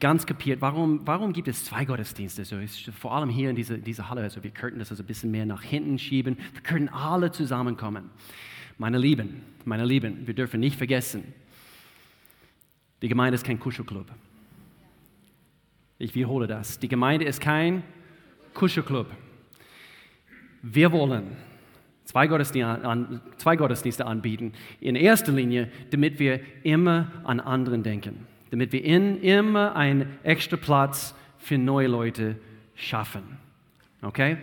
ganz kapiert, warum, warum gibt es zwei Gottesdienste. So ist vor allem hier in dieser diese Halle, also wir könnten das also ein bisschen mehr nach hinten schieben. Wir können alle zusammenkommen. Meine Lieben, meine Lieben, wir dürfen nicht vergessen, die Gemeinde ist kein Kuschelclub. Ich wiederhole das. Die Gemeinde ist kein Kuschelclub. Wir wollen zwei Gottesdienste anbieten. In erster Linie, damit wir immer an anderen denken. Damit wir in, immer einen extra Platz für neue Leute schaffen. Okay?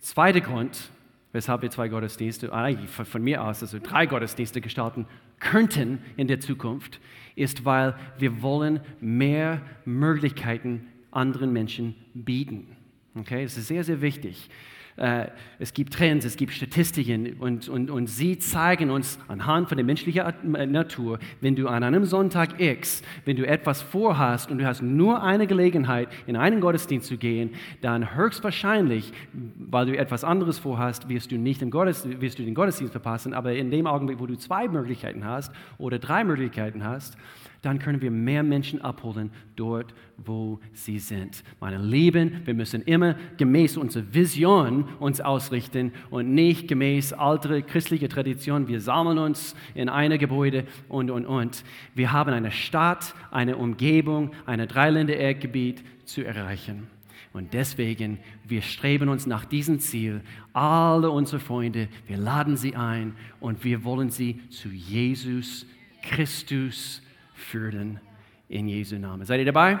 Zweiter Grund, weshalb wir zwei Gottesdienste, eigentlich von mir aus, also drei Gottesdienste gestalten könnten in der Zukunft, ist, weil wir wollen mehr Möglichkeiten anderen Menschen bieten. Okay, das ist sehr, sehr wichtig. Äh, es gibt Trends, es gibt Statistiken und, und, und sie zeigen uns anhand von der menschlichen äh, Natur, wenn du an einem Sonntag X, wenn du etwas vorhast und du hast nur eine Gelegenheit, in einen Gottesdienst zu gehen, dann höchstwahrscheinlich, weil du etwas anderes vorhast, wirst du nicht im Gottesdienst, wirst du den Gottesdienst verpassen, aber in dem Augenblick, wo du zwei Möglichkeiten hast oder drei Möglichkeiten hast, dann können wir mehr Menschen abholen dort, wo sie sind. Meine Lieben, wir müssen immer gemäß unserer Vision uns ausrichten und nicht gemäß alter christlicher Tradition. Wir sammeln uns in einem Gebäude und, und, und. Wir haben eine Stadt, eine Umgebung, ein Dreiländereckgebiet zu erreichen. Und deswegen, wir streben uns nach diesem Ziel. Alle unsere Freunde, wir laden sie ein und wir wollen sie zu Jesus Christus führen in Jesu Namen. Seid ihr dabei?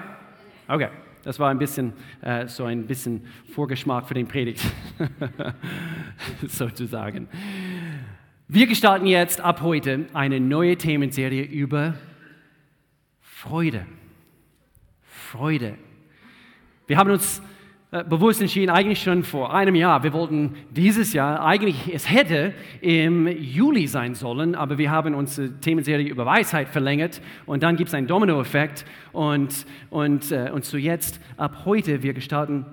Okay, das war ein bisschen äh, so ein bisschen Vorgeschmack für den Predigt, sozusagen. Wir gestalten jetzt ab heute eine neue Themenserie über Freude. Freude. Wir haben uns bewusst entschieden, eigentlich schon vor einem Jahr. Wir wollten dieses Jahr, eigentlich, es hätte im Juli sein sollen, aber wir haben unsere Themenserie über Weisheit verlängert und dann gibt es einen Dominoeffekt und, und, äh, und so jetzt, ab heute, wir gestalten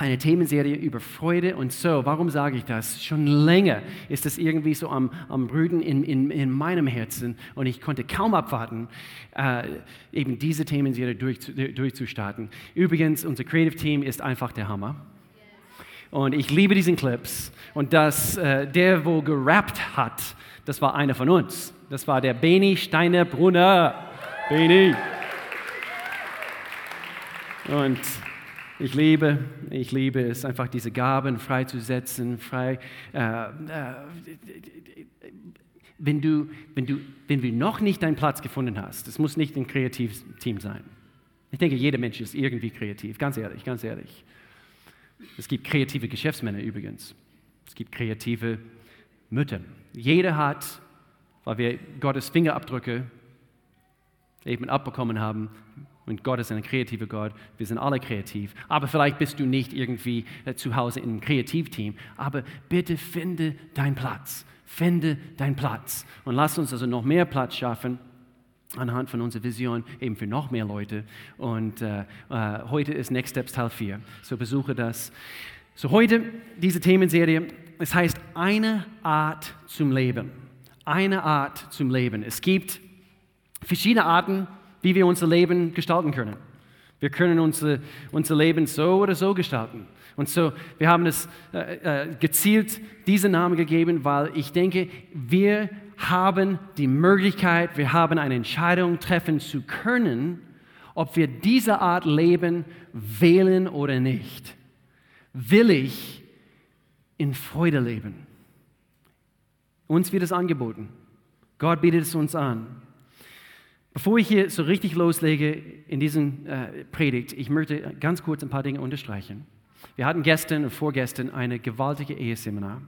eine Themenserie über Freude und so. Warum sage ich das? Schon länger ist es irgendwie so am, am Brüten in, in, in meinem Herzen und ich konnte kaum abwarten, äh, eben diese Themenserie durch, durchzustarten. Übrigens, unser Creative Team ist einfach der Hammer. Und ich liebe diesen Clips. Und das, äh, der, wo gerappt hat, das war einer von uns. Das war der Beni Steiner Brunner. Beni. Und ich liebe, ich liebe es, einfach diese Gaben freizusetzen, frei. Äh, äh, wenn, du, wenn, du, wenn du noch nicht deinen Platz gefunden hast, es muss nicht ein kreatives Team sein. Ich denke, jeder Mensch ist irgendwie kreativ, ganz ehrlich, ganz ehrlich. Es gibt kreative Geschäftsmänner übrigens. Es gibt kreative Mütter. Jeder hat, weil wir Gottes Fingerabdrücke eben abbekommen haben, und Gott ist ein kreativer Gott. Wir sind alle kreativ. Aber vielleicht bist du nicht irgendwie äh, zu Hause in einem Kreativteam. Aber bitte finde deinen Platz. Finde deinen Platz. Und lass uns also noch mehr Platz schaffen anhand von unserer Vision eben für noch mehr Leute. Und äh, äh, heute ist Next Steps Teil 4. So besuche das. So heute diese Themenserie. Es heißt eine Art zum Leben. Eine Art zum Leben. Es gibt verschiedene Arten wie wir unser Leben gestalten können. Wir können unser, unser Leben so oder so gestalten. Und so, wir haben es äh, äh, gezielt diesen Namen gegeben, weil ich denke, wir haben die Möglichkeit, wir haben eine Entscheidung treffen zu können, ob wir diese Art Leben wählen oder nicht. Will ich in Freude leben? Uns wird es angeboten. Gott bietet es uns an. Bevor ich hier so richtig loslege in diesem äh, Predigt, ich möchte ganz kurz ein paar Dinge unterstreichen. Wir hatten gestern und vorgestern eine gewaltige Eheseminar.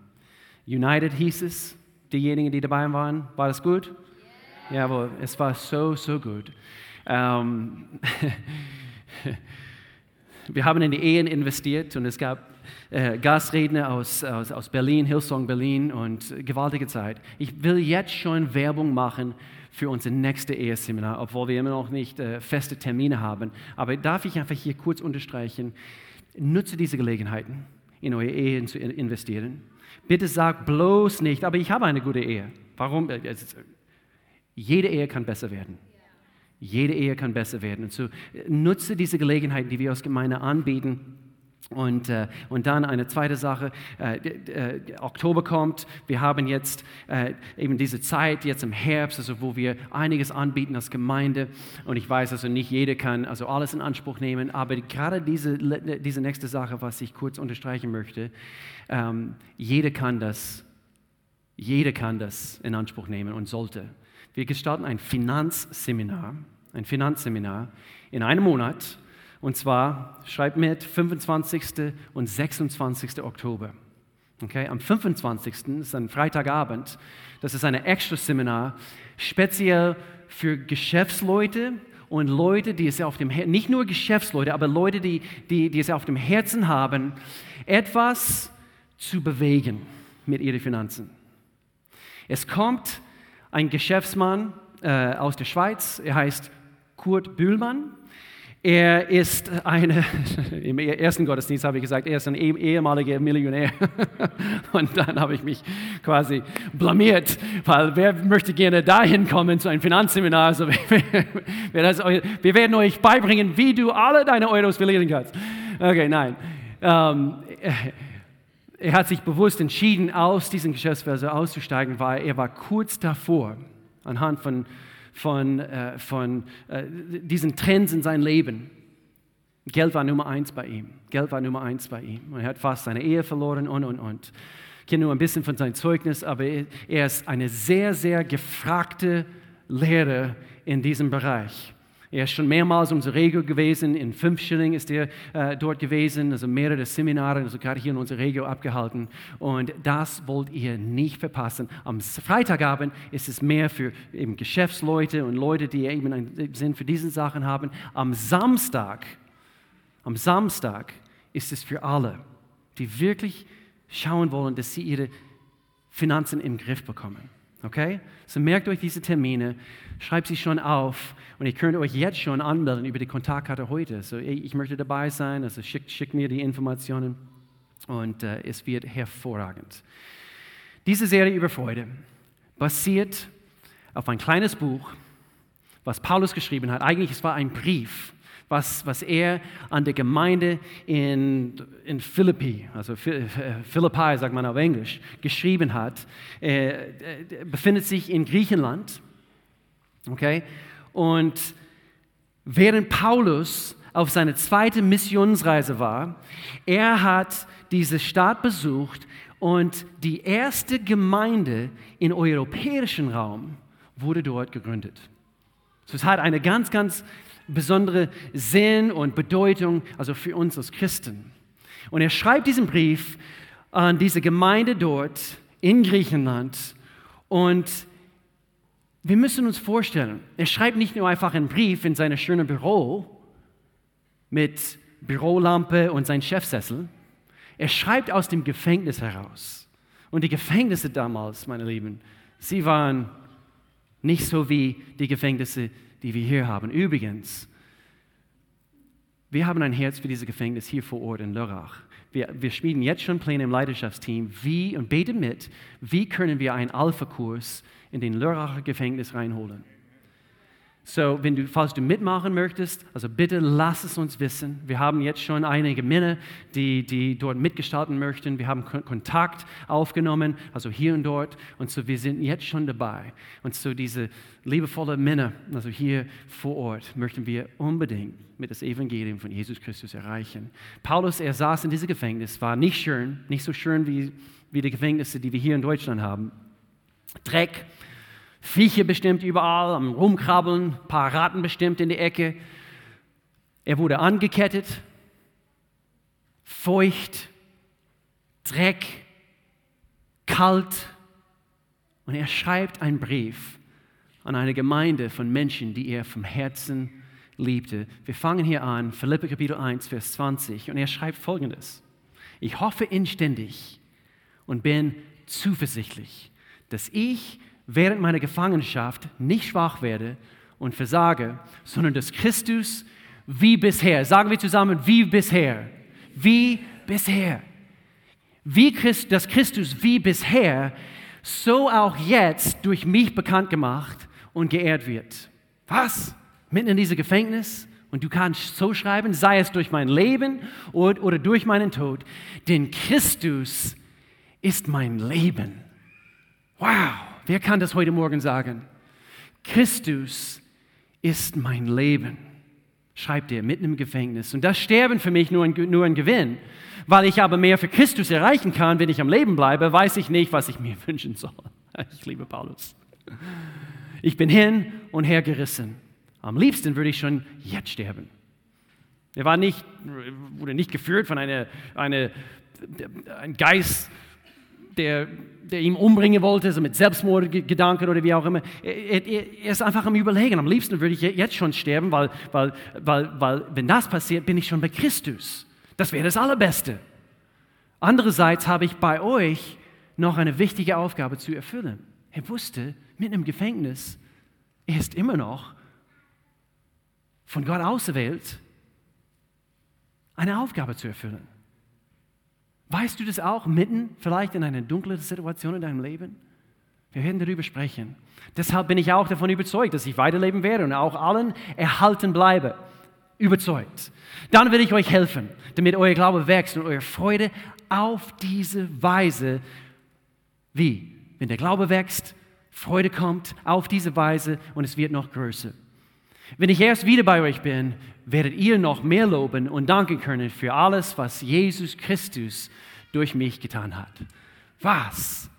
United hieß es. Diejenigen, die dabei waren, war das gut? Yeah. Jawohl, es war so, so gut. Ähm, wir haben in die Ehen investiert und es gab äh, Gastredner aus, aus, aus Berlin, Hillsong Berlin und gewaltige Zeit. Ich will jetzt schon Werbung machen für unser nächstes Eheseminar, obwohl wir immer noch nicht äh, feste Termine haben. Aber darf ich einfach hier kurz unterstreichen, nutze diese Gelegenheiten, in eure Ehen zu investieren. Bitte sag bloß nicht, aber ich habe eine gute Ehe. Warum? Äh, jede Ehe kann besser werden. Jede Ehe kann besser werden. Und so nutze diese Gelegenheiten, die wir als Gemeinde anbieten. Und, äh, und dann eine zweite Sache, äh, äh, Oktober kommt, wir haben jetzt äh, eben diese Zeit, jetzt im Herbst, also wo wir einiges anbieten als Gemeinde. Und ich weiß also nicht jeder kann also alles in Anspruch nehmen, aber gerade diese, diese nächste Sache, was ich kurz unterstreichen möchte, ähm, jeder kann das, jeder kann das in Anspruch nehmen und sollte. Wir gestalten ein Finanzseminar, ein Finanzseminar in einem Monat und zwar, schreibt mit, 25. und 26. Oktober. Okay, am 25. ist ein Freitagabend. Das ist ein Extra-Seminar, speziell für Geschäftsleute und Leute, die es auf dem Herzen, nicht nur Geschäftsleute, aber Leute, die, die, die es auf dem Herzen haben, etwas zu bewegen mit ihren Finanzen. Es kommt ein Geschäftsmann äh, aus der Schweiz, er heißt Kurt Bühlmann. Er ist eine, im ersten Gottesdienst habe ich gesagt, er ist ein ehemaliger Millionär. Und dann habe ich mich quasi blamiert, weil wer möchte gerne dahin kommen zu einem Finanzseminar? Also, wir werden euch beibringen, wie du alle deine Euros verlieren kannst. Okay, nein. Ähm, er hat sich bewusst entschieden, aus diesem Geschäftsverse auszusteigen, weil er war kurz davor, anhand von von, äh, von äh, diesen Trends in seinem Leben. Geld war Nummer eins bei ihm. Geld war Nummer eins bei ihm. Und er hat fast seine Ehe verloren und, und, und. Ich kenne nur ein bisschen von seinem Zeugnis, aber er ist eine sehr, sehr gefragte Lehrer in diesem Bereich. Er ist schon mehrmals unser Regio gewesen, in fünf Schilling ist er äh, dort gewesen, also mehrere Seminare, also gerade hier in unserer Regio abgehalten. Und das wollt ihr nicht verpassen. Am Freitagabend ist es mehr für eben Geschäftsleute und Leute, die eben einen Sinn für diese Sachen haben. Am Samstag, am Samstag ist es für alle, die wirklich schauen wollen, dass sie ihre Finanzen im Griff bekommen. Okay? So merkt euch diese Termine, schreibt sie schon auf und ihr könnt euch jetzt schon anmelden über die Kontaktkarte heute. So, ich möchte dabei sein, also schickt, schickt mir die Informationen und äh, es wird hervorragend. Diese Serie über Freude basiert auf ein kleines Buch, was Paulus geschrieben hat. Eigentlich es war ein Brief was, was er an der Gemeinde in, in Philippi, also Philippi sagt man auf Englisch, geschrieben hat, er, er befindet sich in Griechenland. Okay? Und während Paulus auf seine zweite Missionsreise war, er hat diese Stadt besucht und die erste Gemeinde im europäischen Raum wurde dort gegründet. es hat eine ganz, ganz besondere Sinn und Bedeutung, also für uns als Christen. Und er schreibt diesen Brief an diese Gemeinde dort in Griechenland und wir müssen uns vorstellen, er schreibt nicht nur einfach einen Brief in seinem schönen Büro mit Bürolampe und sein Chefsessel, er schreibt aus dem Gefängnis heraus. Und die Gefängnisse damals, meine Lieben, sie waren nicht so wie die Gefängnisse die wir hier haben. Übrigens, wir haben ein Herz für dieses Gefängnis hier vor Ort in Lörrach. Wir, wir schmieden jetzt schon Pläne im Leidenschaftsteam, wie, und beten mit, wie können wir einen Alpha-Kurs in den Lörracher Gefängnis reinholen. So, wenn du, falls du mitmachen möchtest, also bitte lass es uns wissen. Wir haben jetzt schon einige Männer, die, die dort mitgestalten möchten. Wir haben Kontakt aufgenommen, also hier und dort. Und so, wir sind jetzt schon dabei. Und so, diese liebevolle Männer, also hier vor Ort, möchten wir unbedingt mit das Evangelium von Jesus Christus erreichen. Paulus, er saß in diesem Gefängnis, war nicht schön, nicht so schön wie, wie die Gefängnisse, die wir hier in Deutschland haben. Dreck, Viecher bestimmt überall, am Rumkrabbeln, ein paar Ratten bestimmt in der Ecke. Er wurde angekettet, feucht, Dreck, kalt. Und er schreibt einen Brief an eine Gemeinde von Menschen, die er vom Herzen liebte. Wir fangen hier an, Philippe Kapitel 1, Vers 20. Und er schreibt folgendes. Ich hoffe inständig und bin zuversichtlich, dass ich während meiner Gefangenschaft nicht schwach werde und versage, sondern dass Christus wie bisher, sagen wir zusammen, wie bisher, wie bisher, wie Christ, dass Christus wie bisher, so auch jetzt durch mich bekannt gemacht und geehrt wird. Was? mitten in diesem Gefängnis und du kannst so schreiben, sei es durch mein Leben oder durch meinen Tod, denn Christus ist mein Leben. Wow, wer kann das heute Morgen sagen? Christus ist mein Leben, schreibt er mitten im Gefängnis. Und das Sterben für mich nur ein, nur ein Gewinn. Weil ich aber mehr für Christus erreichen kann, wenn ich am Leben bleibe, weiß ich nicht, was ich mir wünschen soll. Ich liebe Paulus. Ich bin hin und her gerissen. Am liebsten würde ich schon jetzt sterben. Er war nicht, wurde nicht geführt von einer, einer, einem Geist, der, der ihn umbringen wollte, so mit Selbstmordgedanken oder wie auch immer. Er, er, er, ist einfach am Überlegen. Am liebsten würde ich jetzt schon sterben, weil, weil, weil, weil wenn das passiert, bin ich schon bei Christus. Das wäre das Allerbeste. Andererseits habe ich bei euch noch eine wichtige Aufgabe zu erfüllen. Er wusste, mit einem Gefängnis, er ist immer noch von Gott auserwählt, eine Aufgabe zu erfüllen. Weißt du das auch mitten vielleicht in einer dunklen Situation in deinem Leben? Wir werden darüber sprechen. Deshalb bin ich auch davon überzeugt, dass ich weiterleben werde und auch allen erhalten bleibe. Überzeugt. Dann will ich euch helfen, damit euer Glaube wächst und eure Freude auf diese Weise, wie? Wenn der Glaube wächst, Freude kommt auf diese Weise und es wird noch größer. Wenn ich erst wieder bei euch bin, werdet ihr noch mehr loben und danken können für alles, was Jesus Christus durch mich getan hat. Was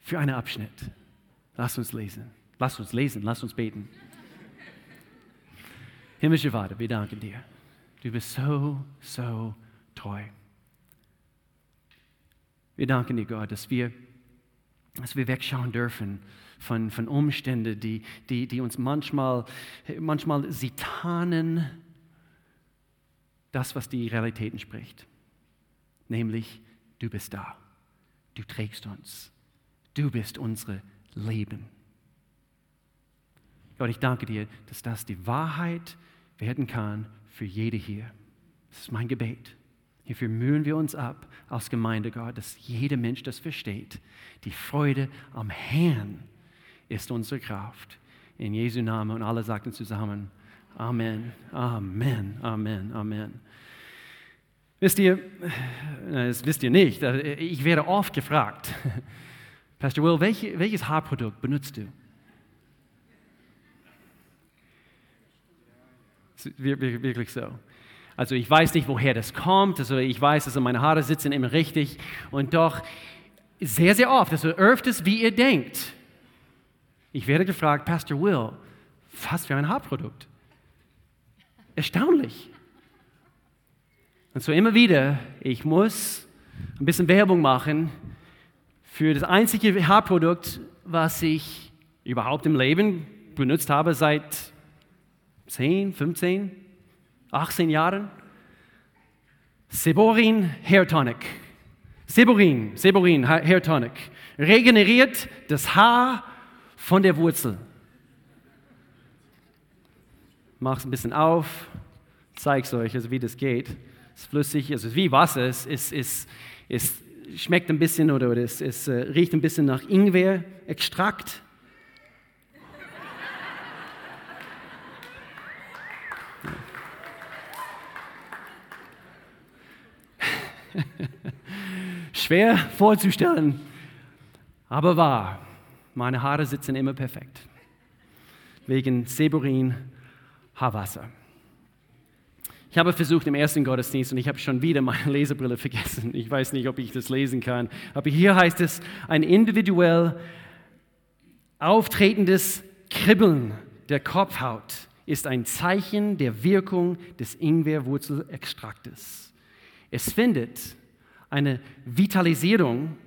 für ein Abschnitt. Lasst uns lesen. Lasst uns lesen. Lasst uns beten. Himmlischer Vater, wir danken dir. Du bist so, so treu. Wir danken dir, Gott, dass wir, dass wir wegschauen dürfen von, von Umständen, die, die, die uns manchmal, manchmal sie tarnen das, was die Realität entspricht. Nämlich, du bist da. Du trägst uns. Du bist unsere Leben. Gott, ich danke dir, dass das die Wahrheit werden kann für jede hier. Das ist mein Gebet. Hierfür mühen wir uns ab als Gemeinde, Gott, dass jeder Mensch das versteht. Die Freude am Herrn ist unsere Kraft. In Jesu Namen und alle sagten zusammen, Amen, Amen, Amen, Amen. Wisst ihr, das wisst ihr nicht, ich werde oft gefragt, Pastor Will, welche, welches Haarprodukt benutzt du? Wirklich so. Also ich weiß nicht, woher das kommt. Also ich weiß, also meine Haare sitzen immer richtig. Und doch sehr, sehr oft, also öfters, wie ihr denkt. Ich werde gefragt, Pastor Will, was für ein Haarprodukt? Erstaunlich. Und so immer wieder, ich muss ein bisschen Werbung machen für das einzige Haarprodukt, was ich überhaupt im Leben benutzt habe seit 10, 15, 18 Jahren. Seborin Hair Tonic. Seborin, Seborin Hair Tonic. Regeneriert das Haar von der Wurzel. Mach es ein bisschen auf, zeige es euch, also wie das geht. Es ist flüssig, also wie Wasser, es, es, es, es schmeckt ein bisschen oder, oder es, es äh, riecht ein bisschen nach Ingwer-Extrakt. Schwer vorzustellen, aber wahr. Meine Haare sitzen immer perfekt. Wegen Seburin Haarwasser. Ich habe versucht im ersten Gottesdienst und ich habe schon wieder meine Lesebrille vergessen. Ich weiß nicht, ob ich das lesen kann. Aber hier heißt es, ein individuell auftretendes Kribbeln der Kopfhaut ist ein Zeichen der Wirkung des Ingwerwurzelextraktes. Es findet eine Vitalisierung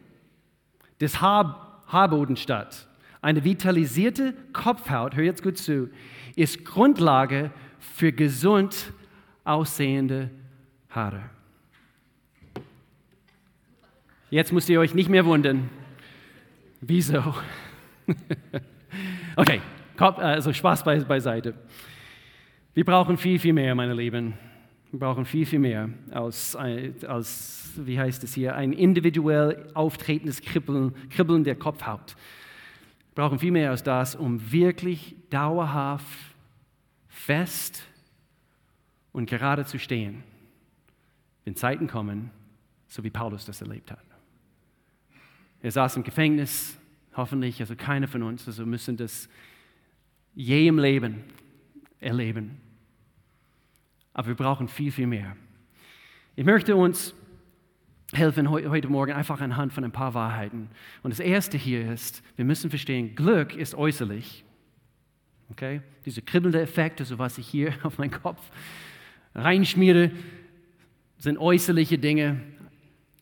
des Haar Haarbodens statt. Eine vitalisierte Kopfhaut, hör jetzt gut zu, ist Grundlage für gesund aussehende Haare. Jetzt müsst ihr euch nicht mehr wundern. Wieso? okay, also Spaß beiseite. Wir brauchen viel, viel mehr, meine Lieben. Wir brauchen viel, viel mehr als, als wie heißt es hier, ein individuell auftretendes Kribbeln, Kribbeln der Kopfhaut. Wir brauchen viel mehr als das, um wirklich dauerhaft fest und gerade zu stehen, wenn Zeiten kommen, so wie Paulus das erlebt hat. Er saß im Gefängnis, hoffentlich, also keiner von uns, also müssen das je im Leben erleben. Aber wir brauchen viel, viel mehr. Ich möchte uns helfen heute Morgen einfach anhand von ein paar Wahrheiten. Und das erste hier ist, wir müssen verstehen, Glück ist äußerlich. Okay? Diese kribbelnde Effekte, so was ich hier auf meinen Kopf reinschmiere, sind äußerliche Dinge.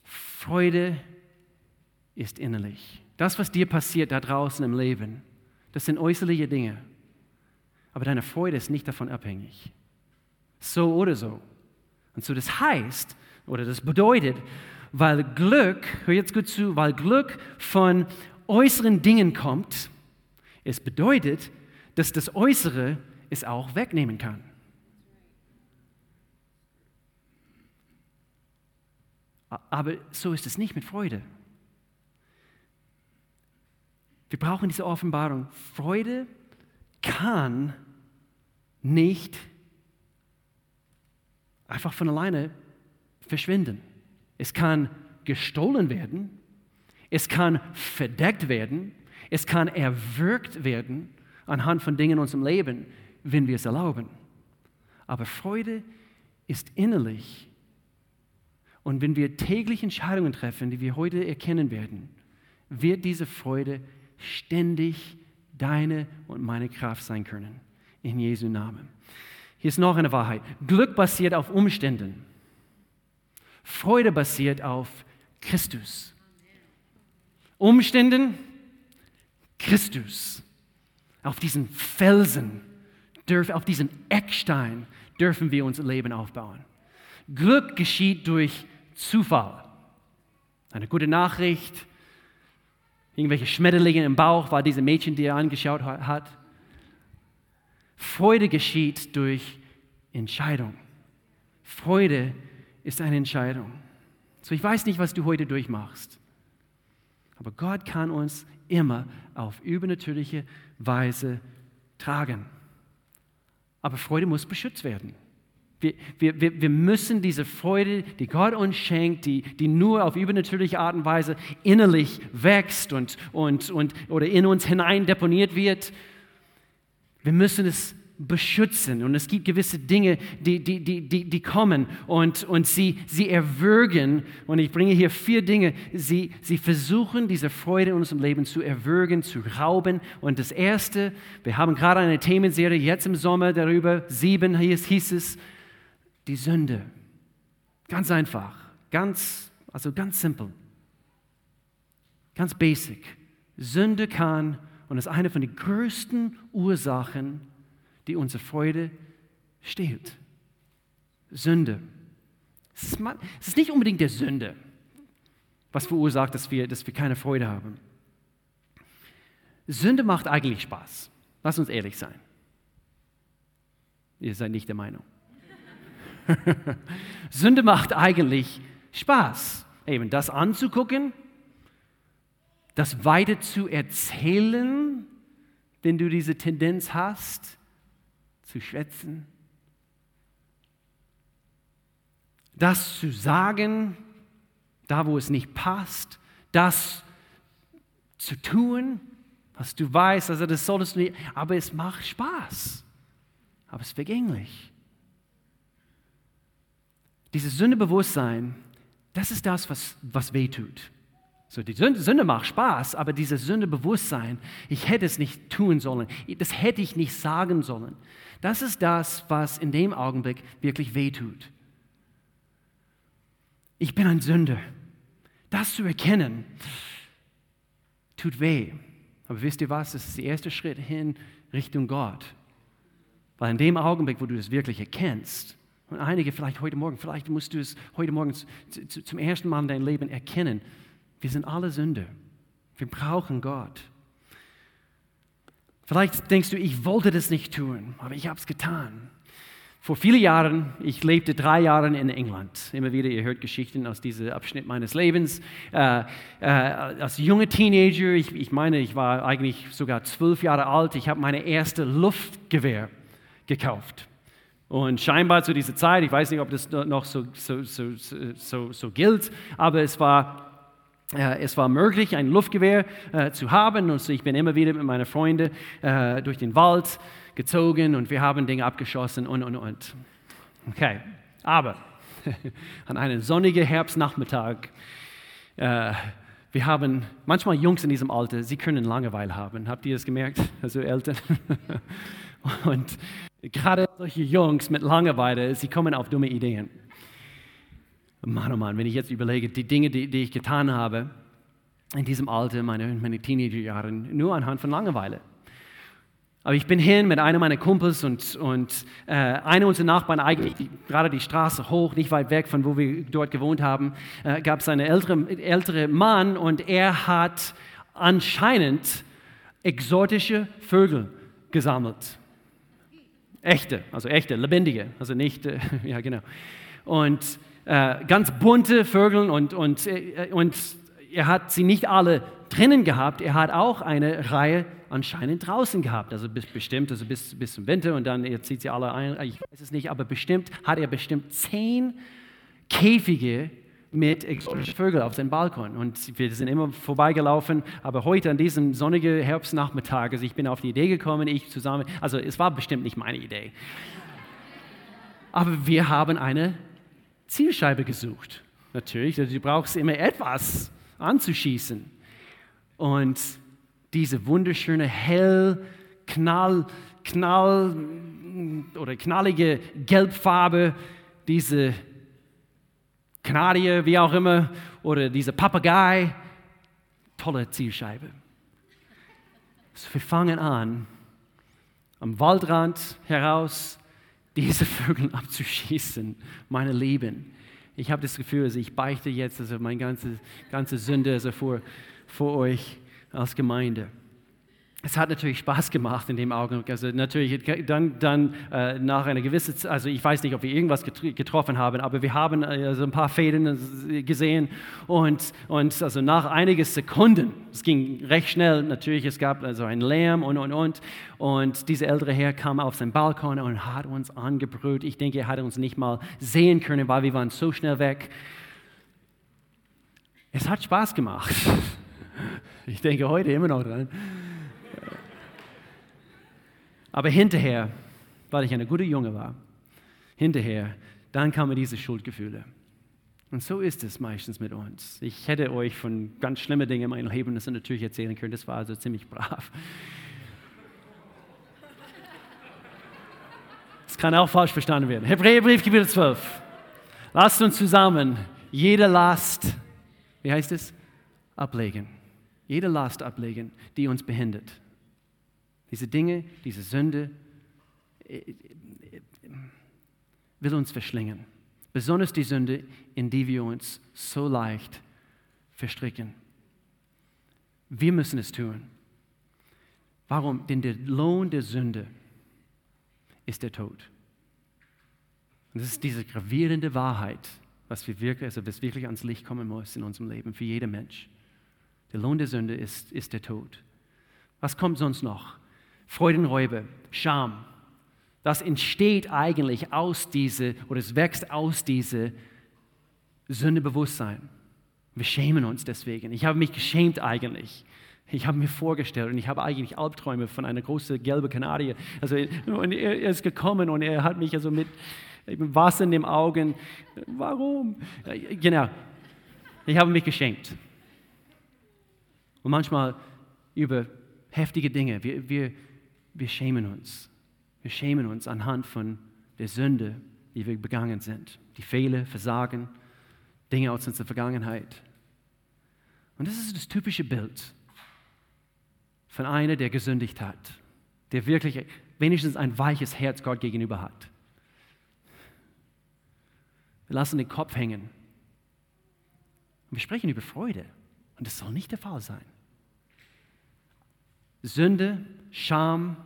Freude ist innerlich. Das, was dir passiert da draußen im Leben, das sind äußerliche Dinge. Aber deine Freude ist nicht davon abhängig. So oder so. Und so das heißt, oder das bedeutet, weil Glück, hör jetzt gut zu, weil Glück von äußeren Dingen kommt, es bedeutet, dass das Äußere es auch wegnehmen kann. Aber so ist es nicht mit Freude. Wir brauchen diese Offenbarung. Freude kann nicht einfach von alleine verschwinden. Es kann gestohlen werden, es kann verdeckt werden, es kann erwürgt werden anhand von Dingen in unserem Leben, wenn wir es erlauben. Aber Freude ist innerlich. Und wenn wir täglich Entscheidungen treffen, die wir heute erkennen werden, wird diese Freude ständig deine und meine Kraft sein können. In Jesu Namen. Hier ist noch eine Wahrheit. Glück basiert auf Umständen. Freude basiert auf Christus. Umständen, Christus. Auf diesen Felsen, auf diesen Eckstein dürfen wir unser Leben aufbauen. Glück geschieht durch Zufall. Eine gute Nachricht, irgendwelche Schmetterlinge im Bauch, war diese Mädchen, die er angeschaut hat. Freude geschieht durch Entscheidung. Freude ist eine Entscheidung. So, ich weiß nicht, was du heute durchmachst, aber Gott kann uns immer auf übernatürliche Weise tragen. Aber Freude muss beschützt werden. Wir, wir, wir müssen diese Freude, die Gott uns schenkt, die, die nur auf übernatürliche Art und Weise innerlich wächst und, und, und, oder in uns hinein deponiert wird, wir müssen es beschützen. Und es gibt gewisse Dinge, die, die, die, die, die kommen und, und sie, sie erwürgen. Und ich bringe hier vier Dinge. Sie, sie versuchen, diese Freude in unserem Leben zu erwürgen, zu rauben. Und das Erste, wir haben gerade eine Themenserie jetzt im Sommer darüber, sieben hieß, hieß es, die Sünde. Ganz einfach, ganz, also ganz simpel, ganz basic. Sünde kann und ist eine von den größten Ursachen, die unsere Freude stehlt. Sünde. Es ist nicht unbedingt der Sünde, was verursacht, dass wir, dass wir keine Freude haben. Sünde macht eigentlich Spaß. Lass uns ehrlich sein. Ihr seid nicht der Meinung. Sünde macht eigentlich Spaß. Eben das anzugucken, das weiter zu erzählen, wenn du diese Tendenz hast, zu schwätzen, das zu sagen, da wo es nicht passt, das zu tun, was du weißt, also das solltest du nicht, aber es macht Spaß, aber es ist vergänglich. Dieses Sündebewusstsein, das ist das, was, was weh tut. So, die Sünde, Sünde macht Spaß, aber dieses Sündebewusstsein, ich hätte es nicht tun sollen, das hätte ich nicht sagen sollen. Das ist das, was in dem Augenblick wirklich weh tut. Ich bin ein Sünder. Das zu erkennen, tut weh. Aber wisst ihr was? Das ist der erste Schritt hin Richtung Gott. Weil in dem Augenblick, wo du das wirklich erkennst, und einige vielleicht heute Morgen, vielleicht musst du es heute Morgen zum ersten Mal in deinem Leben erkennen. Wir sind alle Sünder. Wir brauchen Gott. Vielleicht denkst du, ich wollte das nicht tun, aber ich habe es getan. Vor vielen Jahren, ich lebte drei Jahre in England. Immer wieder, ihr hört Geschichten aus diesem Abschnitt meines Lebens. Äh, äh, als junger Teenager, ich, ich meine, ich war eigentlich sogar zwölf Jahre alt, ich habe meine erste Luftgewehr gekauft. Und scheinbar zu dieser Zeit, ich weiß nicht, ob das noch so, so, so, so, gilt, aber es war, es war möglich, ein Luftgewehr äh, zu haben. Und ich bin immer wieder mit meinen Freunden äh, durch den Wald gezogen und wir haben Dinge abgeschossen und, und, und. Okay, aber an einem sonnigen Herbstnachmittag, äh, wir haben manchmal Jungs in diesem Alter, sie können Langeweile haben. Habt ihr das gemerkt? Also Eltern. und gerade solche Jungs mit Langeweile, sie kommen auf dumme Ideen. Mann, oh Mann, wenn ich jetzt überlege, die Dinge, die, die ich getan habe in diesem Alter, meine, meine Teenagerjahre, nur anhand von Langeweile. Aber ich bin hin mit einem meiner Kumpels und, und äh, einer unserer Nachbarn, eigentlich die, gerade die Straße hoch, nicht weit weg von wo wir dort gewohnt haben, äh, gab es einen älteren ältere Mann und er hat anscheinend exotische Vögel gesammelt. Echte, also echte, lebendige, also nicht, äh, ja genau. Und äh, ganz bunte Vögel und, und, äh, und er hat sie nicht alle drinnen gehabt, er hat auch eine Reihe anscheinend draußen gehabt, also bis, bestimmt, also bis, bis zum Winter und dann er zieht sie alle ein, ich weiß es nicht, aber bestimmt hat er bestimmt zehn Käfige mit exotischen Vögeln auf seinem Balkon. Und wir sind immer vorbeigelaufen, aber heute an diesem sonnigen Herbstnachmittag, also ich bin auf die Idee gekommen, ich zusammen, also es war bestimmt nicht meine Idee. Aber wir haben eine Zielscheibe gesucht. Natürlich, also du brauchst immer etwas anzuschießen. Und diese wunderschöne hell, knall, knall oder knallige Gelbfarbe, diese Kanadier, wie auch immer, oder diese Papagei, tolle Zielscheibe. So, wir fangen an, am Waldrand heraus diese Vögel abzuschießen, meine Lieben. Ich habe das Gefühl, also ich beichte jetzt also meine ganze, ganze Sünde also vor, vor euch als Gemeinde es hat natürlich Spaß gemacht in dem Augenblick. Also natürlich dann, dann äh, nach einer gewissen Zeit, also ich weiß nicht, ob wir irgendwas getroffen haben, aber wir haben also ein paar Fäden äh, gesehen und, und also nach einigen Sekunden, es ging recht schnell, natürlich, es gab also einen Lärm und, und, und. Und dieser ältere Herr kam auf seinen Balkon und hat uns angebrüllt. Ich denke, er hat uns nicht mal sehen können, weil wir waren so schnell weg. Es hat Spaß gemacht. Ich denke heute immer noch dran. Aber hinterher, weil ich eine gute Junge war, hinterher, dann kamen diese Schuldgefühle. Und so ist es meistens mit uns. Ich hätte euch von ganz schlimmen Dingen in meinem Leben das natürlich erzählen können. Das war also ziemlich brav. Das kann auch falsch verstanden werden. Hebräerbrief, Kapitel 12. Lasst uns zusammen jede Last, wie heißt es? Ablegen. Jede Last ablegen, die uns behindert. Diese Dinge, diese Sünde äh, äh, will uns verschlingen. Besonders die Sünde, in die wir uns so leicht verstricken. Wir müssen es tun. Warum? Denn der Lohn der Sünde ist der Tod. Und das ist diese gravierende Wahrheit, was, wir wirklich, also was wirklich ans Licht kommen muss in unserem Leben, für jeden Mensch. Der Lohn der Sünde ist, ist der Tod. Was kommt sonst noch? Freudenräuber, Scham. Das entsteht eigentlich aus diese oder es wächst aus diese Sündebewusstsein. Wir schämen uns deswegen. Ich habe mich geschämt eigentlich. Ich habe mir vorgestellt und ich habe eigentlich Albträume von einer großen gelben Kanadier. Also und er ist gekommen und er hat mich also mit Wasser in den Augen. Warum? Genau. Ich habe mich geschämt. Und manchmal über heftige Dinge. Wir, wir, wir schämen uns. Wir schämen uns anhand von der Sünde, die wir begangen sind. Die Fehler, Versagen, Dinge aus unserer Vergangenheit. Und das ist das typische Bild von einer, der gesündigt hat, der wirklich wenigstens ein weiches Herz Gott gegenüber hat. Wir lassen den Kopf hängen. Und wir sprechen über Freude. Und das soll nicht der Fall sein. Sünde, Scham.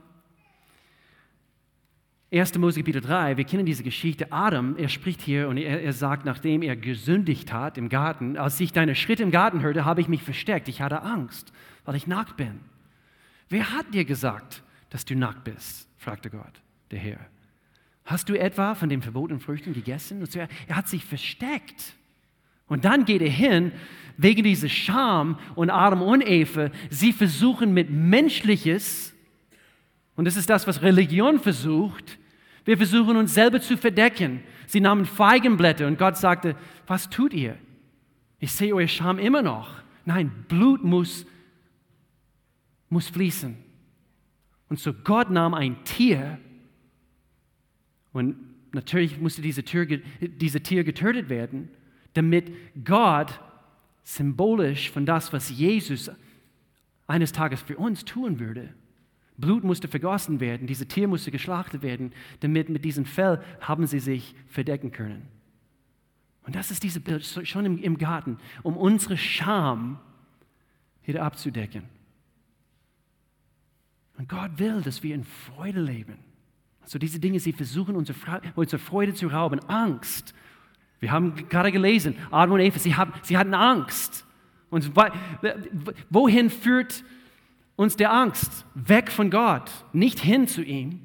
1. Mose Kapitel 3, wir kennen diese Geschichte. Adam, er spricht hier und er, er, sagt, nachdem er gesündigt hat im Garten, als ich deine Schritte im Garten hörte, habe ich mich versteckt. Ich hatte Angst, weil ich nackt bin. Wer hat dir gesagt, dass du nackt bist? fragte Gott. der Herr. Hast du etwa von den verbotenen Früchten gegessen? Und so, er hat sich versteckt. Und dann geht er hin, wegen dieser Scham und Adam und Eva, sie versuchen mit Menschliches, und das ist das, was Religion versucht, wir versuchen uns selber zu verdecken. Sie nahmen Feigenblätter und Gott sagte, was tut ihr? Ich sehe euer Scham immer noch. Nein, Blut muss, muss fließen. Und so Gott nahm ein Tier und natürlich musste diese Tier, diese Tier getötet werden, damit Gott symbolisch von das, was Jesus eines Tages für uns tun würde, Blut musste vergossen werden, diese Tier musste geschlachtet werden, damit mit diesem Fell haben sie sich verdecken können. Und das ist dieses Bild schon im, Garten, um unsere Scham wieder abzudecken. Und Gott will, dass wir in Freude leben. So diese Dinge, sie versuchen, unsere, Freude zu rauben. Angst. Wir haben gerade gelesen, Adam und Eva, sie, sie hatten Angst. Und wohin führt uns der Angst? Weg von Gott, nicht hin zu ihm,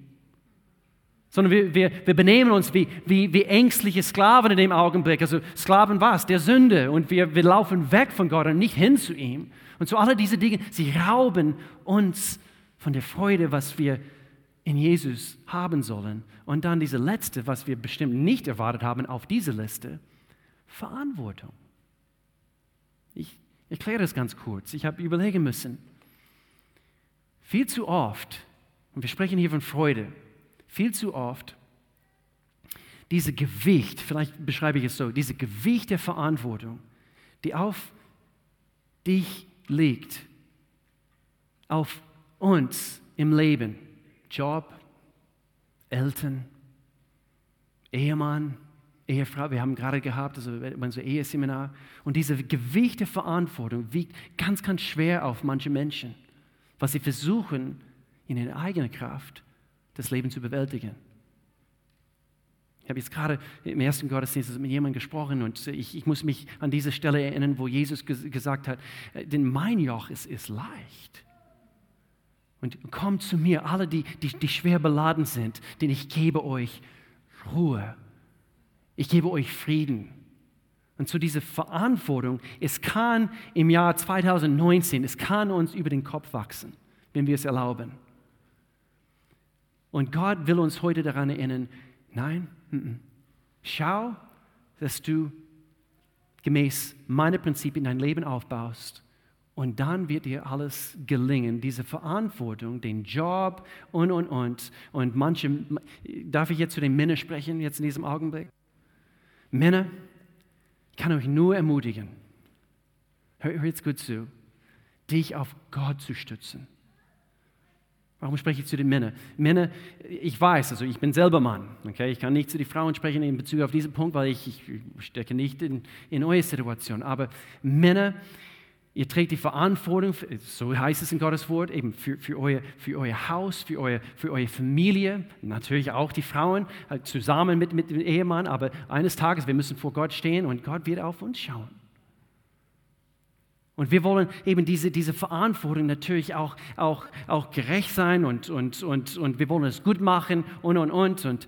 sondern wir, wir, wir benehmen uns wie, wie, wie ängstliche Sklaven in dem Augenblick. Also Sklaven was? Der Sünde. Und wir, wir laufen weg von Gott und nicht hin zu ihm. Und so alle diese Dinge, sie rauben uns von der Freude, was wir in Jesus haben sollen. Und dann diese letzte, was wir bestimmt nicht erwartet haben auf diese Liste, Verantwortung. Ich erkläre das ganz kurz. Ich habe überlegen müssen. Viel zu oft, und wir sprechen hier von Freude, viel zu oft diese Gewicht, vielleicht beschreibe ich es so, diese Gewicht der Verantwortung, die auf dich liegt, auf uns im Leben, Job, Eltern, Ehemann, Ehefrau, wir haben gerade gehabt, also unser Eheseminar, und diese Gewicht der Verantwortung wiegt ganz, ganz schwer auf manche Menschen, was sie versuchen, in ihrer eigenen Kraft das Leben zu bewältigen. Ich habe jetzt gerade im ersten Gottesdienst mit jemandem gesprochen und ich, ich muss mich an diese Stelle erinnern, wo Jesus gesagt hat, äh, denn mein Joch ist, ist leicht. Und kommt zu mir, alle, die, die, die schwer beladen sind, denn ich gebe euch Ruhe. Ich gebe euch Frieden. Und zu dieser Verantwortung, es kann im Jahr 2019, es kann uns über den Kopf wachsen, wenn wir es erlauben. Und Gott will uns heute daran erinnern, nein, n -n. schau, dass du gemäß meiner Prinzipien dein Leben aufbaust. Und dann wird dir alles gelingen, diese Verantwortung, den Job und, und, und. Und manche, darf ich jetzt zu den Männern sprechen, jetzt in diesem Augenblick? Männer, ich kann euch nur ermutigen, hört jetzt gut zu, dich auf Gott zu stützen. Warum spreche ich zu den Männern? Männer, ich weiß, also ich bin selber Mann. Okay? Ich kann nicht zu den Frauen sprechen in Bezug auf diesen Punkt, weil ich, ich stecke nicht in, in eure Situation. Aber Männer, ihr trägt die Verantwortung, so heißt es in Gottes Wort, eben für, für, euer, für euer Haus, für, euer, für eure Familie, natürlich auch die Frauen, halt zusammen mit, mit dem Ehemann. Aber eines Tages, wir müssen vor Gott stehen und Gott wird auf uns schauen. Und wir wollen eben diese, diese Verantwortung natürlich auch, auch, auch gerecht sein und, und, und, und wir wollen es gut machen und, und, und. Und,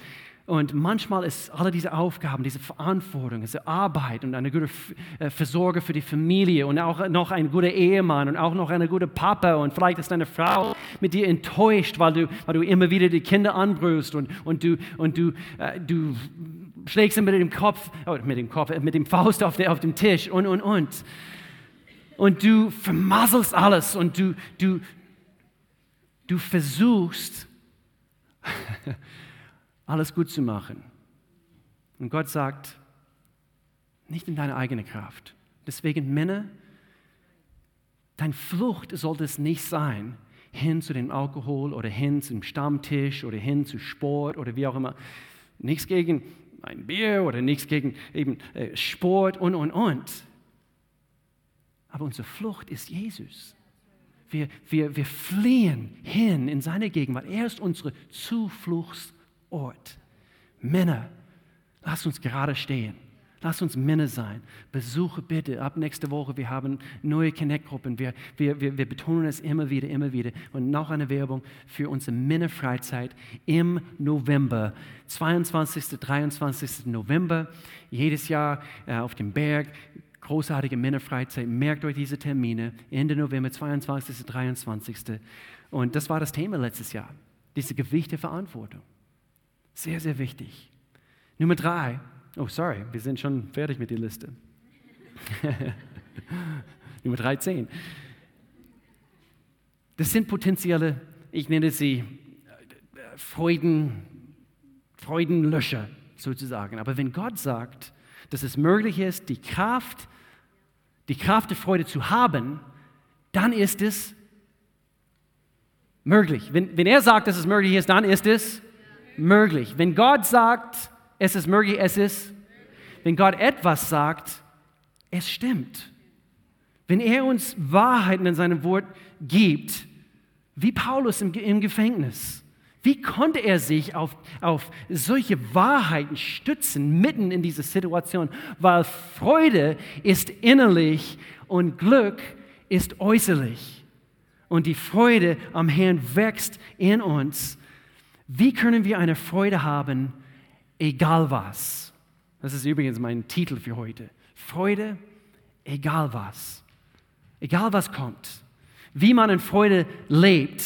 und manchmal ist alle diese Aufgaben, diese Verantwortung, diese Arbeit und eine gute äh, Versorge für die Familie und auch noch ein guter Ehemann und auch noch eine gute Papa und vielleicht ist deine Frau mit dir enttäuscht, weil du, weil du immer wieder die Kinder anbrüllst und, und, du, und du, äh, du schlägst mit dem Kopf, oh, mit dem Kopf, mit dem Faust auf, der, auf dem Tisch und, und, und. Und du vermasselst alles und du, du, du versuchst, alles gut zu machen. Und Gott sagt, nicht in deiner eigenen Kraft. Deswegen, Männer, dein Flucht sollte es nicht sein, hin zu dem Alkohol oder hin zum Stammtisch oder hin zu Sport oder wie auch immer. Nichts gegen ein Bier oder nichts gegen eben äh, Sport und, und, und. Aber unsere Flucht ist Jesus. Wir, wir, wir fliehen hin in seine Gegenwart. Er ist unser Zufluchtsort. Männer, lasst uns gerade stehen. Lass uns Männer sein. Besuche bitte ab nächste Woche. Wir haben neue Connect-Gruppen. Wir, wir, wir, wir betonen es immer wieder, immer wieder. Und noch eine Werbung für unsere Männerfreizeit im November. 22. 23. November. Jedes Jahr äh, auf dem Berg. Großartige Männerfreizeit. Merkt euch diese Termine. Ende November, 22. 23. Und das war das Thema letztes Jahr. Diese Gewicht der Verantwortung. Sehr, sehr wichtig. Nummer drei. Oh, sorry, wir sind schon fertig mit der Liste. Nummer 13. Das sind potenzielle, ich nenne sie äh, Freuden, Freudenlöscher sozusagen. Aber wenn Gott sagt, dass es möglich ist, die Kraft, die Kraft der Freude zu haben, dann ist es möglich. Wenn, wenn er sagt, dass es möglich ist, dann ist es möglich. Wenn Gott sagt, es ist möglich, es ist, wenn Gott etwas sagt, es stimmt. Wenn er uns Wahrheiten in seinem Wort gibt, wie Paulus im, im Gefängnis, wie konnte er sich auf, auf solche Wahrheiten stützen mitten in dieser Situation? Weil Freude ist innerlich und Glück ist äußerlich. Und die Freude am Herrn wächst in uns. Wie können wir eine Freude haben, egal was. Das ist übrigens mein Titel für heute. Freude, egal was. Egal was kommt. Wie man in Freude lebt,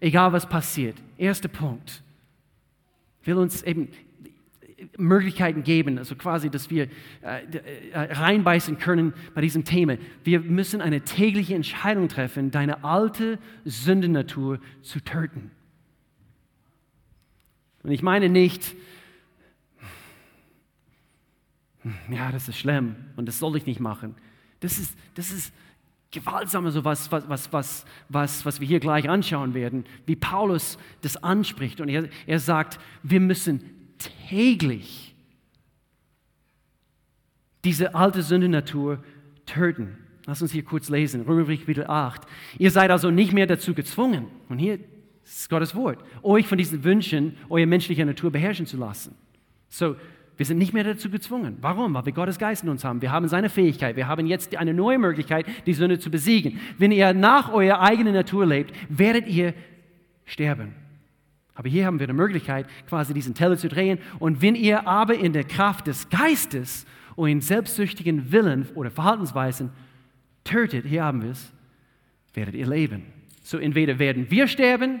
egal was passiert. Erster Punkt. Will uns eben Möglichkeiten geben, also quasi, dass wir äh, äh, reinbeißen können bei diesem Thema. Wir müssen eine tägliche Entscheidung treffen, deine alte Sündennatur zu töten. Und ich meine nicht, ja, das ist schlimm und das soll ich nicht machen. Das ist, das ist gewaltsam, so was, was, was, was, was wir hier gleich anschauen werden, wie Paulus das anspricht. Und er, er sagt, wir müssen täglich diese alte Sündenatur töten. Lass uns hier kurz lesen, Römerbrief Kapitel 8. Ihr seid also nicht mehr dazu gezwungen, und hier ist Gottes Wort, euch von diesen Wünschen, eure menschliche Natur beherrschen zu lassen. So, wir sind nicht mehr dazu gezwungen. Warum? Weil wir Gottes Geist in uns haben. Wir haben seine Fähigkeit. Wir haben jetzt eine neue Möglichkeit, die Sünde zu besiegen. Wenn ihr nach eurer eigenen Natur lebt, werdet ihr sterben. Aber hier haben wir die Möglichkeit, quasi diesen Teller zu drehen. Und wenn ihr aber in der Kraft des Geistes euren selbstsüchtigen Willen oder Verhaltensweisen tötet, hier haben wir es, werdet ihr leben. So entweder werden wir sterben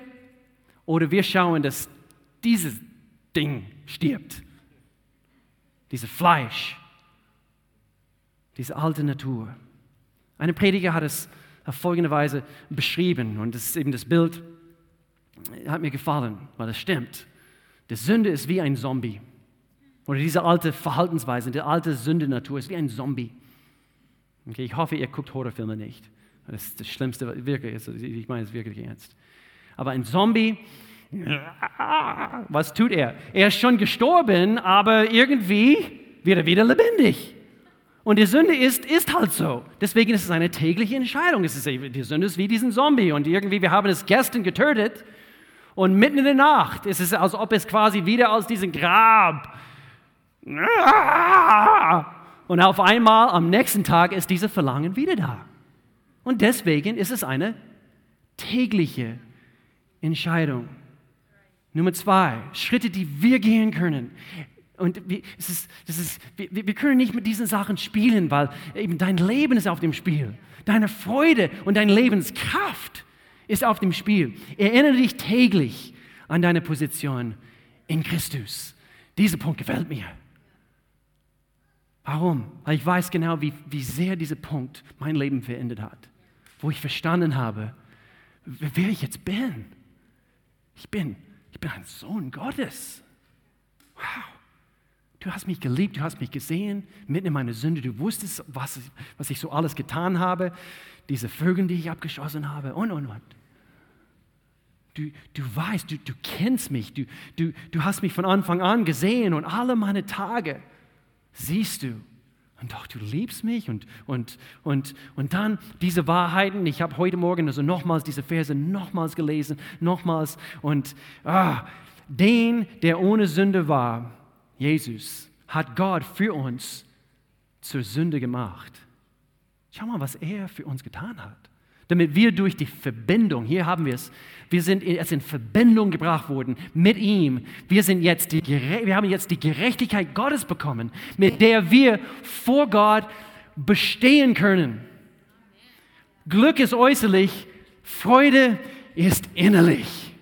oder wir schauen, dass dieses Ding stirbt dieses Fleisch, diese alte Natur. Eine Prediger hat es auf folgende Weise beschrieben und das ist eben das Bild, hat mir gefallen, weil es stimmt. Die Sünde ist wie ein Zombie. Oder diese alte Verhaltensweise, die alte Sündenatur ist wie ein Zombie. Okay, ich hoffe, ihr guckt Horrorfilme nicht. Das ist das Schlimmste, wirklich, ich meine es wirklich ernst. Aber ein Zombie was tut er? Er ist schon gestorben, aber irgendwie wird er wieder lebendig. Und die Sünde ist, ist halt so. Deswegen ist es eine tägliche Entscheidung. Es ist, die Sünde ist wie diesen Zombie. Und irgendwie, wir haben es gestern getötet. Und mitten in der Nacht ist es, als ob es quasi wieder aus diesem Grab. Und auf einmal am nächsten Tag ist dieses Verlangen wieder da. Und deswegen ist es eine tägliche Entscheidung. Nummer zwei, Schritte, die wir gehen können. Und wir, es ist, das ist, wir, wir können nicht mit diesen Sachen spielen, weil eben dein Leben ist auf dem Spiel. Deine Freude und deine Lebenskraft ist auf dem Spiel. Erinnere dich täglich an deine Position in Christus. Dieser Punkt gefällt mir. Warum? Weil ich weiß genau, wie, wie sehr dieser Punkt mein Leben verändert hat. Wo ich verstanden habe, wer ich jetzt bin. Ich bin ich bin ein Sohn Gottes. Wow. Du hast mich geliebt, du hast mich gesehen, mitten in meiner Sünde. Du wusstest, was, was ich so alles getan habe, diese Vögel, die ich abgeschossen habe und, und, und. Du, du weißt, du, du kennst mich, du, du, du hast mich von Anfang an gesehen und alle meine Tage siehst du. Und doch, du liebst mich und, und, und, und dann diese Wahrheiten. Ich habe heute Morgen also nochmals diese Verse nochmals gelesen, nochmals. Und ah, den, der ohne Sünde war, Jesus, hat Gott für uns zur Sünde gemacht. Schau mal, was er für uns getan hat. Damit wir durch die Verbindung, hier haben wir es, wir sind jetzt in Verbindung gebracht worden mit ihm. Wir, sind jetzt die, wir haben jetzt die Gerechtigkeit Gottes bekommen, mit der wir vor Gott bestehen können. Glück ist äußerlich, Freude ist innerlich.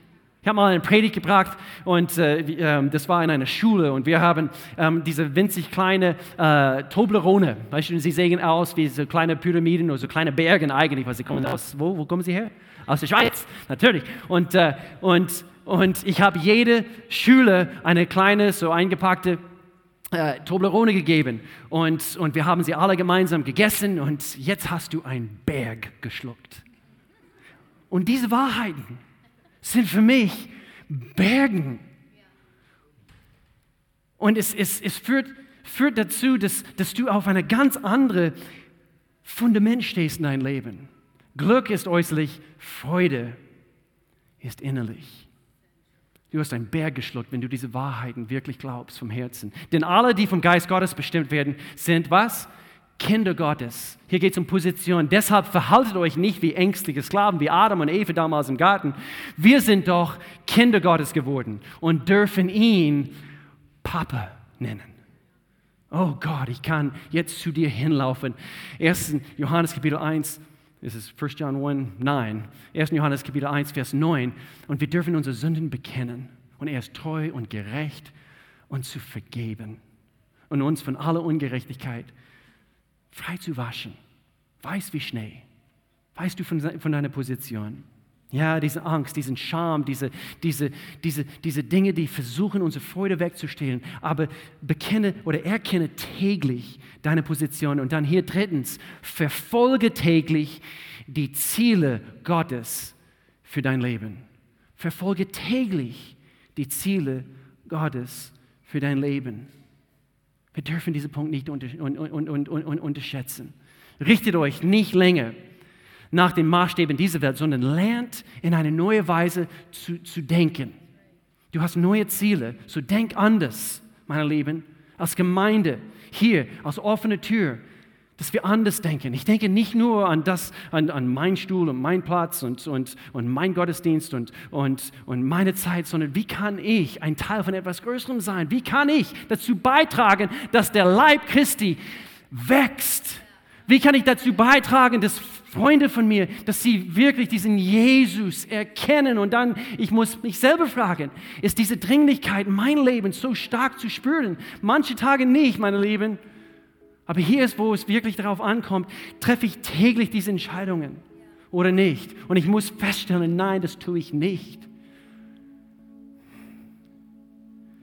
Ich habe mal eine Predigt gebracht und äh, äh, das war in einer Schule und wir haben ähm, diese winzig kleine äh, Toblerone. Weißt du, sie sehen aus wie so kleine Pyramiden oder so kleine Berge eigentlich, weil sie kommen aus, wo, wo kommen sie her? Aus der Schweiz, natürlich. Und, äh, und, und ich habe jede Schüler eine kleine, so eingepackte äh, Toblerone gegeben und, und wir haben sie alle gemeinsam gegessen und jetzt hast du einen Berg geschluckt. Und diese Wahrheiten, sind für mich Bergen. Und es, es, es führt, führt dazu, dass, dass du auf eine ganz andere Fundament stehst in deinem Leben. Glück ist äußerlich, Freude ist innerlich. Du hast einen Berg geschluckt, wenn du diese Wahrheiten wirklich glaubst vom Herzen. Denn alle, die vom Geist Gottes bestimmt werden, sind was? Kinder Gottes. Hier geht es um Position. Deshalb verhaltet euch nicht wie ängstliche Sklaven, wie Adam und Eva damals im Garten. Wir sind doch Kinder Gottes geworden und dürfen ihn Papa nennen. Oh Gott, ich kann jetzt zu dir hinlaufen. 1. Johannes Kapitel 1, das ist 1. John 1, 9. 1. Johannes Kapitel 1, Vers 9. Und wir dürfen unsere Sünden bekennen. Und er ist treu und gerecht, uns zu vergeben und uns von aller Ungerechtigkeit frei zu waschen. Weiß wie Schnee. Weißt du von, von deiner Position? Ja, diese Angst, diesen Scham, diese, diese, diese, diese Dinge, die versuchen, unsere Freude wegzustehlen. Aber bekenne oder erkenne täglich deine Position. Und dann hier drittens, verfolge täglich die Ziele Gottes für dein Leben. Verfolge täglich die Ziele Gottes für dein Leben. Wir dürfen diesen Punkt nicht unterschätzen. Richtet euch nicht länger nach den Maßstäben dieser Welt, sondern lernt in eine neue Weise zu, zu denken. Du hast neue Ziele, so denk anders, meine Lieben, als Gemeinde, hier, als offene Tür dass wir anders denken. Ich denke nicht nur an das, an, an meinen Stuhl und meinen Platz und, und, und mein Gottesdienst und, und, und meine Zeit, sondern wie kann ich ein Teil von etwas Größerem sein? Wie kann ich dazu beitragen, dass der Leib Christi wächst? Wie kann ich dazu beitragen, dass Freunde von mir, dass sie wirklich diesen Jesus erkennen? Und dann, ich muss mich selber fragen, ist diese Dringlichkeit mein Leben so stark zu spüren? Manche Tage nicht, meine Lieben. Aber hier ist, wo es wirklich darauf ankommt, treffe ich täglich diese Entscheidungen oder nicht. Und ich muss feststellen, nein, das tue ich nicht.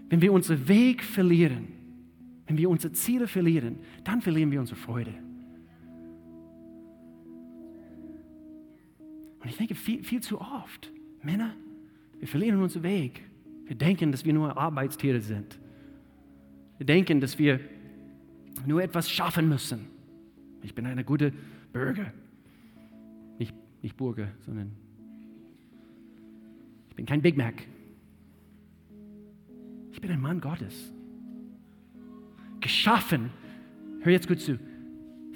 Wenn wir unseren Weg verlieren, wenn wir unsere Ziele verlieren, dann verlieren wir unsere Freude. Und ich denke viel, viel zu oft, Männer, wir verlieren unseren Weg. Wir denken, dass wir nur Arbeitstiere sind. Wir denken, dass wir nur etwas schaffen müssen. Ich bin eine gute Bürger. Nicht, nicht Burger, sondern ich bin kein Big Mac. Ich bin ein Mann Gottes. Geschaffen, hör jetzt gut zu,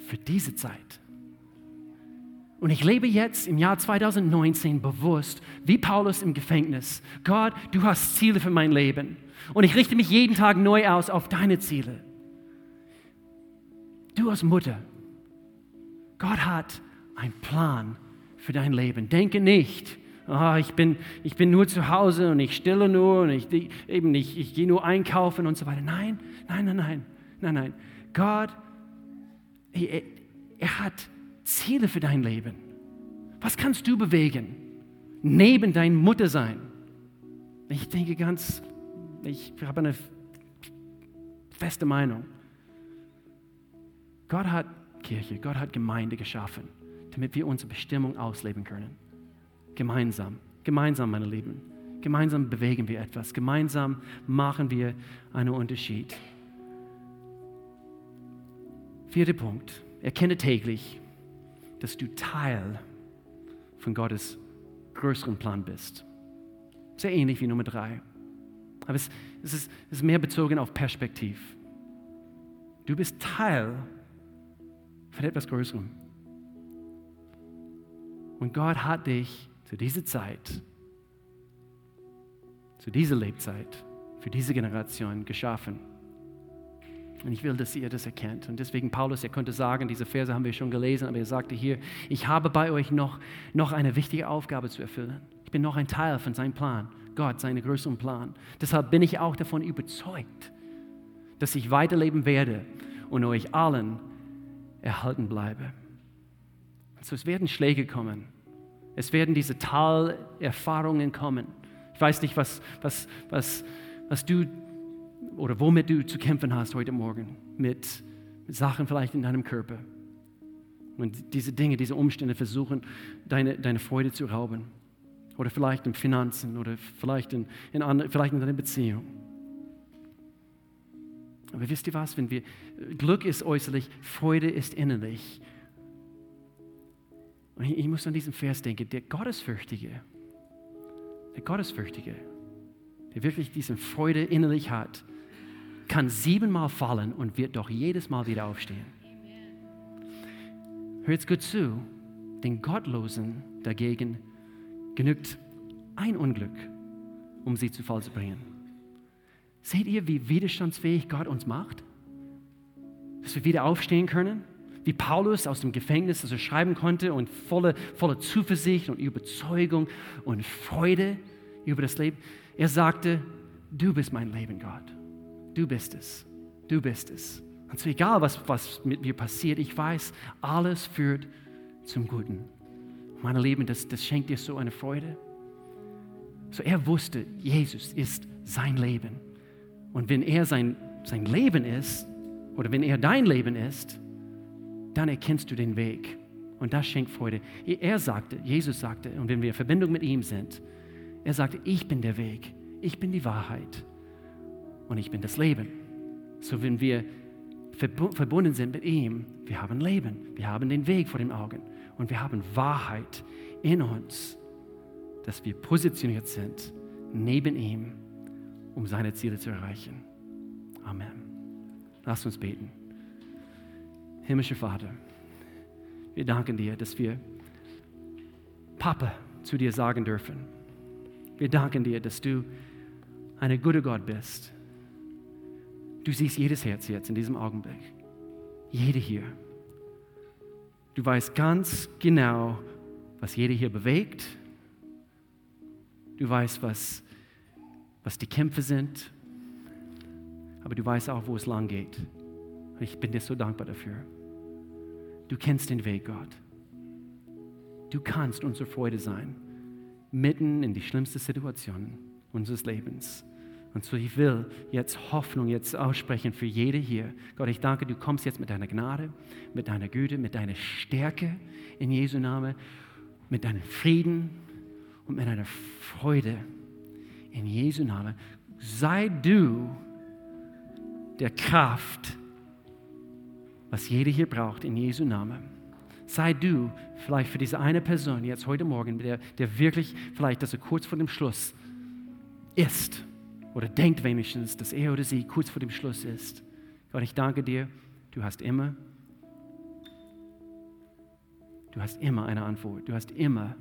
für diese Zeit. Und ich lebe jetzt im Jahr 2019 bewusst, wie Paulus im Gefängnis. Gott, du hast Ziele für mein Leben. Und ich richte mich jeden Tag neu aus auf deine Ziele. Du als Mutter, Gott hat einen Plan für dein Leben. Denke nicht, oh, ich, bin, ich bin nur zu Hause und ich stille nur und ich, eben nicht, ich gehe nur einkaufen und so weiter. Nein, nein, nein, nein, nein, nein. Gott, er, er hat Ziele für dein Leben. Was kannst du bewegen? Neben dein Mutter sein. Ich denke ganz, ich habe eine feste Meinung. Gott hat Kirche, Gott hat Gemeinde geschaffen, damit wir unsere Bestimmung ausleben können. Gemeinsam, gemeinsam, meine Lieben. Gemeinsam bewegen wir etwas. Gemeinsam machen wir einen Unterschied. Vierter Punkt. Erkenne täglich, dass du Teil von Gottes größeren Plan bist. Sehr ähnlich wie Nummer drei. Aber es, es, ist, es ist mehr bezogen auf Perspektiv. Du bist Teil von etwas Größerem. Und Gott hat dich zu dieser Zeit, zu dieser Lebzeit, für diese Generation geschaffen. Und ich will, dass ihr das erkennt. Und deswegen, Paulus, er konnte sagen, diese Verse haben wir schon gelesen, aber er sagte hier, ich habe bei euch noch, noch eine wichtige Aufgabe zu erfüllen. Ich bin noch ein Teil von seinem Plan, Gott, seinen größeren Plan. Deshalb bin ich auch davon überzeugt, dass ich weiterleben werde und euch allen erhalten bleibe. Also es werden Schläge kommen. Es werden diese Talerfahrungen kommen. Ich weiß nicht, was, was, was, was du oder womit du zu kämpfen hast heute Morgen. Mit, mit Sachen vielleicht in deinem Körper. Und diese Dinge, diese Umstände versuchen, deine, deine Freude zu rauben. Oder vielleicht in Finanzen oder vielleicht in, in, andre, vielleicht in deiner Beziehung. Aber wisst ihr was? Wenn wir, Glück ist äußerlich, Freude ist innerlich. Und ich, ich muss an diesen Vers denken, der Gottesfürchtige, der Gottesfürchtige, der wirklich diese Freude innerlich hat, kann siebenmal fallen und wird doch jedes Mal wieder aufstehen. Hört gut zu, den Gottlosen dagegen genügt ein Unglück, um sie zu Fall zu bringen. Seht ihr, wie widerstandsfähig Gott uns macht? Dass wir wieder aufstehen können? Wie Paulus aus dem Gefängnis, das er schreiben konnte und voller volle Zuversicht und Überzeugung und Freude über das Leben. Er sagte, du bist mein Leben, Gott. Du bist es. Du bist es. Und so egal, was, was mit mir passiert, ich weiß, alles führt zum Guten. Meine Lieben, das, das schenkt dir so eine Freude. So er wusste, Jesus ist sein Leben. Und wenn er sein, sein Leben ist, oder wenn er dein Leben ist, dann erkennst du den Weg. Und das schenkt Freude. Er sagte, Jesus sagte, und wenn wir in Verbindung mit ihm sind, er sagte, ich bin der Weg, ich bin die Wahrheit und ich bin das Leben. So wenn wir verbunden sind mit ihm, wir haben Leben, wir haben den Weg vor den Augen und wir haben Wahrheit in uns, dass wir positioniert sind neben ihm, um seine Ziele zu erreichen. Amen. Lass uns beten. Himmlischer Vater, wir danken dir, dass wir Papa zu dir sagen dürfen. Wir danken dir, dass du ein guter Gott bist. Du siehst jedes Herz jetzt in diesem Augenblick. Jede hier. Du weißt ganz genau, was jede hier bewegt. Du weißt, was, was die Kämpfe sind. Aber du weißt auch, wo es lang geht. Und ich bin dir so dankbar dafür. Du kennst den Weg, Gott. Du kannst unsere Freude sein, mitten in die schlimmste Situation unseres Lebens. Und so, ich will jetzt Hoffnung jetzt aussprechen für jede hier. Gott, ich danke, du kommst jetzt mit deiner Gnade, mit deiner Güte, mit deiner Stärke in Jesu Namen, mit deinem Frieden und mit deiner Freude in Jesu Namen. Sei du der Kraft, was jeder hier braucht in Jesu Namen. Sei du vielleicht für diese eine Person jetzt heute Morgen, der, der wirklich vielleicht, dass er kurz vor dem Schluss ist oder denkt wenigstens, dass er oder sie kurz vor dem Schluss ist. Gott, ich danke dir, du hast immer, du hast immer eine Antwort, du hast immer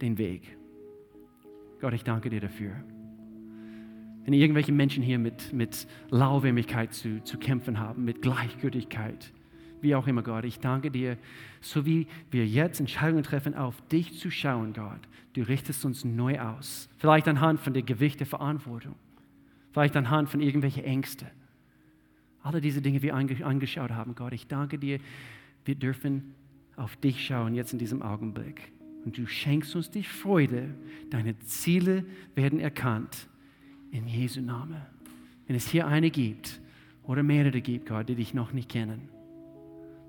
den Weg. Gott, ich danke dir dafür. Wenn irgendwelche Menschen hier mit, mit Lauwarmigkeit zu, zu kämpfen haben, mit Gleichgültigkeit, wie auch immer, Gott, ich danke dir, so wie wir jetzt Entscheidungen treffen, auf dich zu schauen, Gott. Du richtest uns neu aus. Vielleicht anhand von der Gewicht der Verantwortung vielleicht anhand von irgendwelchen Ängsten. Alle diese Dinge, die wir angeschaut haben, Gott, ich danke dir, wir dürfen auf dich schauen jetzt in diesem Augenblick. Und du schenkst uns die Freude, deine Ziele werden erkannt. In Jesu Namen. Wenn es hier eine gibt oder mehrere gibt, Gott, die dich noch nicht kennen,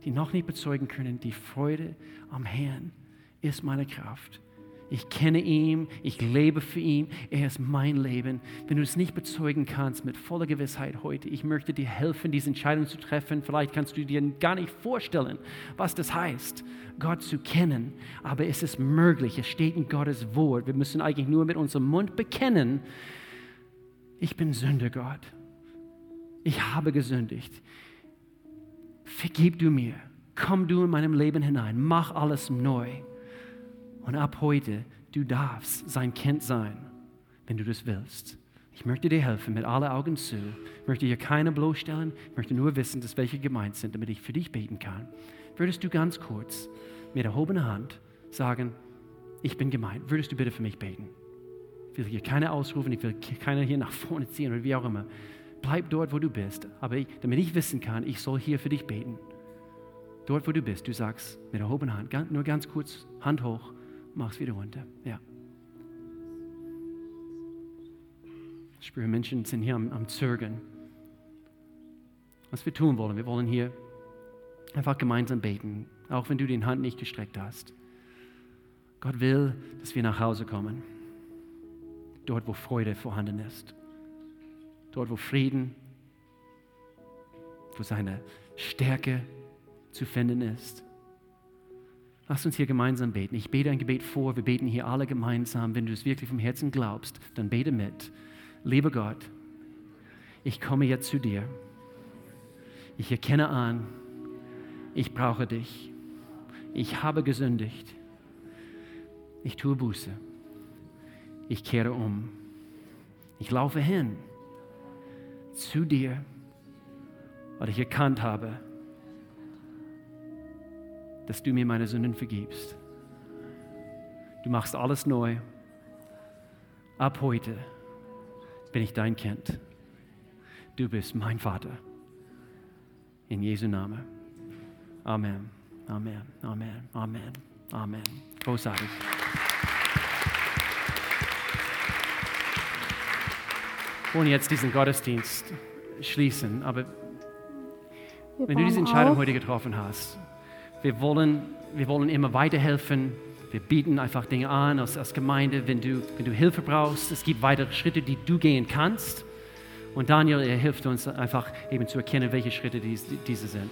die noch nicht bezeugen können, die Freude am Herrn ist meine Kraft. Ich kenne ihn, ich lebe für ihn, er ist mein Leben. Wenn du es nicht bezeugen kannst mit voller Gewissheit heute, ich möchte dir helfen, diese Entscheidung zu treffen. Vielleicht kannst du dir gar nicht vorstellen, was das heißt, Gott zu kennen. Aber es ist möglich, es steht in Gottes Wort. Wir müssen eigentlich nur mit unserem Mund bekennen, ich bin Sünder, Gott. Ich habe gesündigt. vergib du mir, komm du in meinem Leben hinein, mach alles neu. Und ab heute, du darfst sein Kind sein, wenn du das willst. Ich möchte dir helfen, mit allen Augen zu. Ich möchte hier keine bloßstellen. Ich möchte nur wissen, dass welche gemeint sind, damit ich für dich beten kann. Würdest du ganz kurz mit erhobener Hand sagen, ich bin gemeint. Würdest du bitte für mich beten? Ich will hier keine ausrufen, ich will keiner hier nach vorne ziehen oder wie auch immer. Bleib dort, wo du bist. Aber ich, damit ich wissen kann, ich soll hier für dich beten. Dort, wo du bist, du sagst mit erhobener Hand, nur ganz kurz, Hand hoch, mach's wieder runter. Ja. Ich spüre, Menschen sind hier am, am Zögern. Was wir tun wollen, wir wollen hier einfach gemeinsam beten, auch wenn du die Hand nicht gestreckt hast. Gott will, dass wir nach Hause kommen, dort, wo Freude vorhanden ist, dort, wo Frieden, wo seine Stärke zu finden ist. Lass uns hier gemeinsam beten. Ich bete ein Gebet vor, wir beten hier alle gemeinsam. Wenn du es wirklich vom Herzen glaubst, dann bete mit lieber Gott, ich komme jetzt zu dir. Ich erkenne an, ich brauche dich. Ich habe gesündigt. Ich tue Buße. Ich kehre um. Ich laufe hin zu dir, weil ich erkannt habe, dass du mir meine Sünden vergibst. Du machst alles neu. Ab heute bin ich dein Kind. Du bist mein Vater. In Jesu Namen. Amen. Amen. Amen. Amen. Amen. Großartig. Wollen jetzt diesen Gottesdienst schließen, aber wenn du diese Entscheidung heute getroffen hast, wir wollen, wir wollen immer weiterhelfen wir bieten einfach Dinge an als, als Gemeinde, wenn du, wenn du Hilfe brauchst. Es gibt weitere Schritte, die du gehen kannst. Und Daniel, er hilft uns einfach eben zu erkennen, welche Schritte dies, diese sind.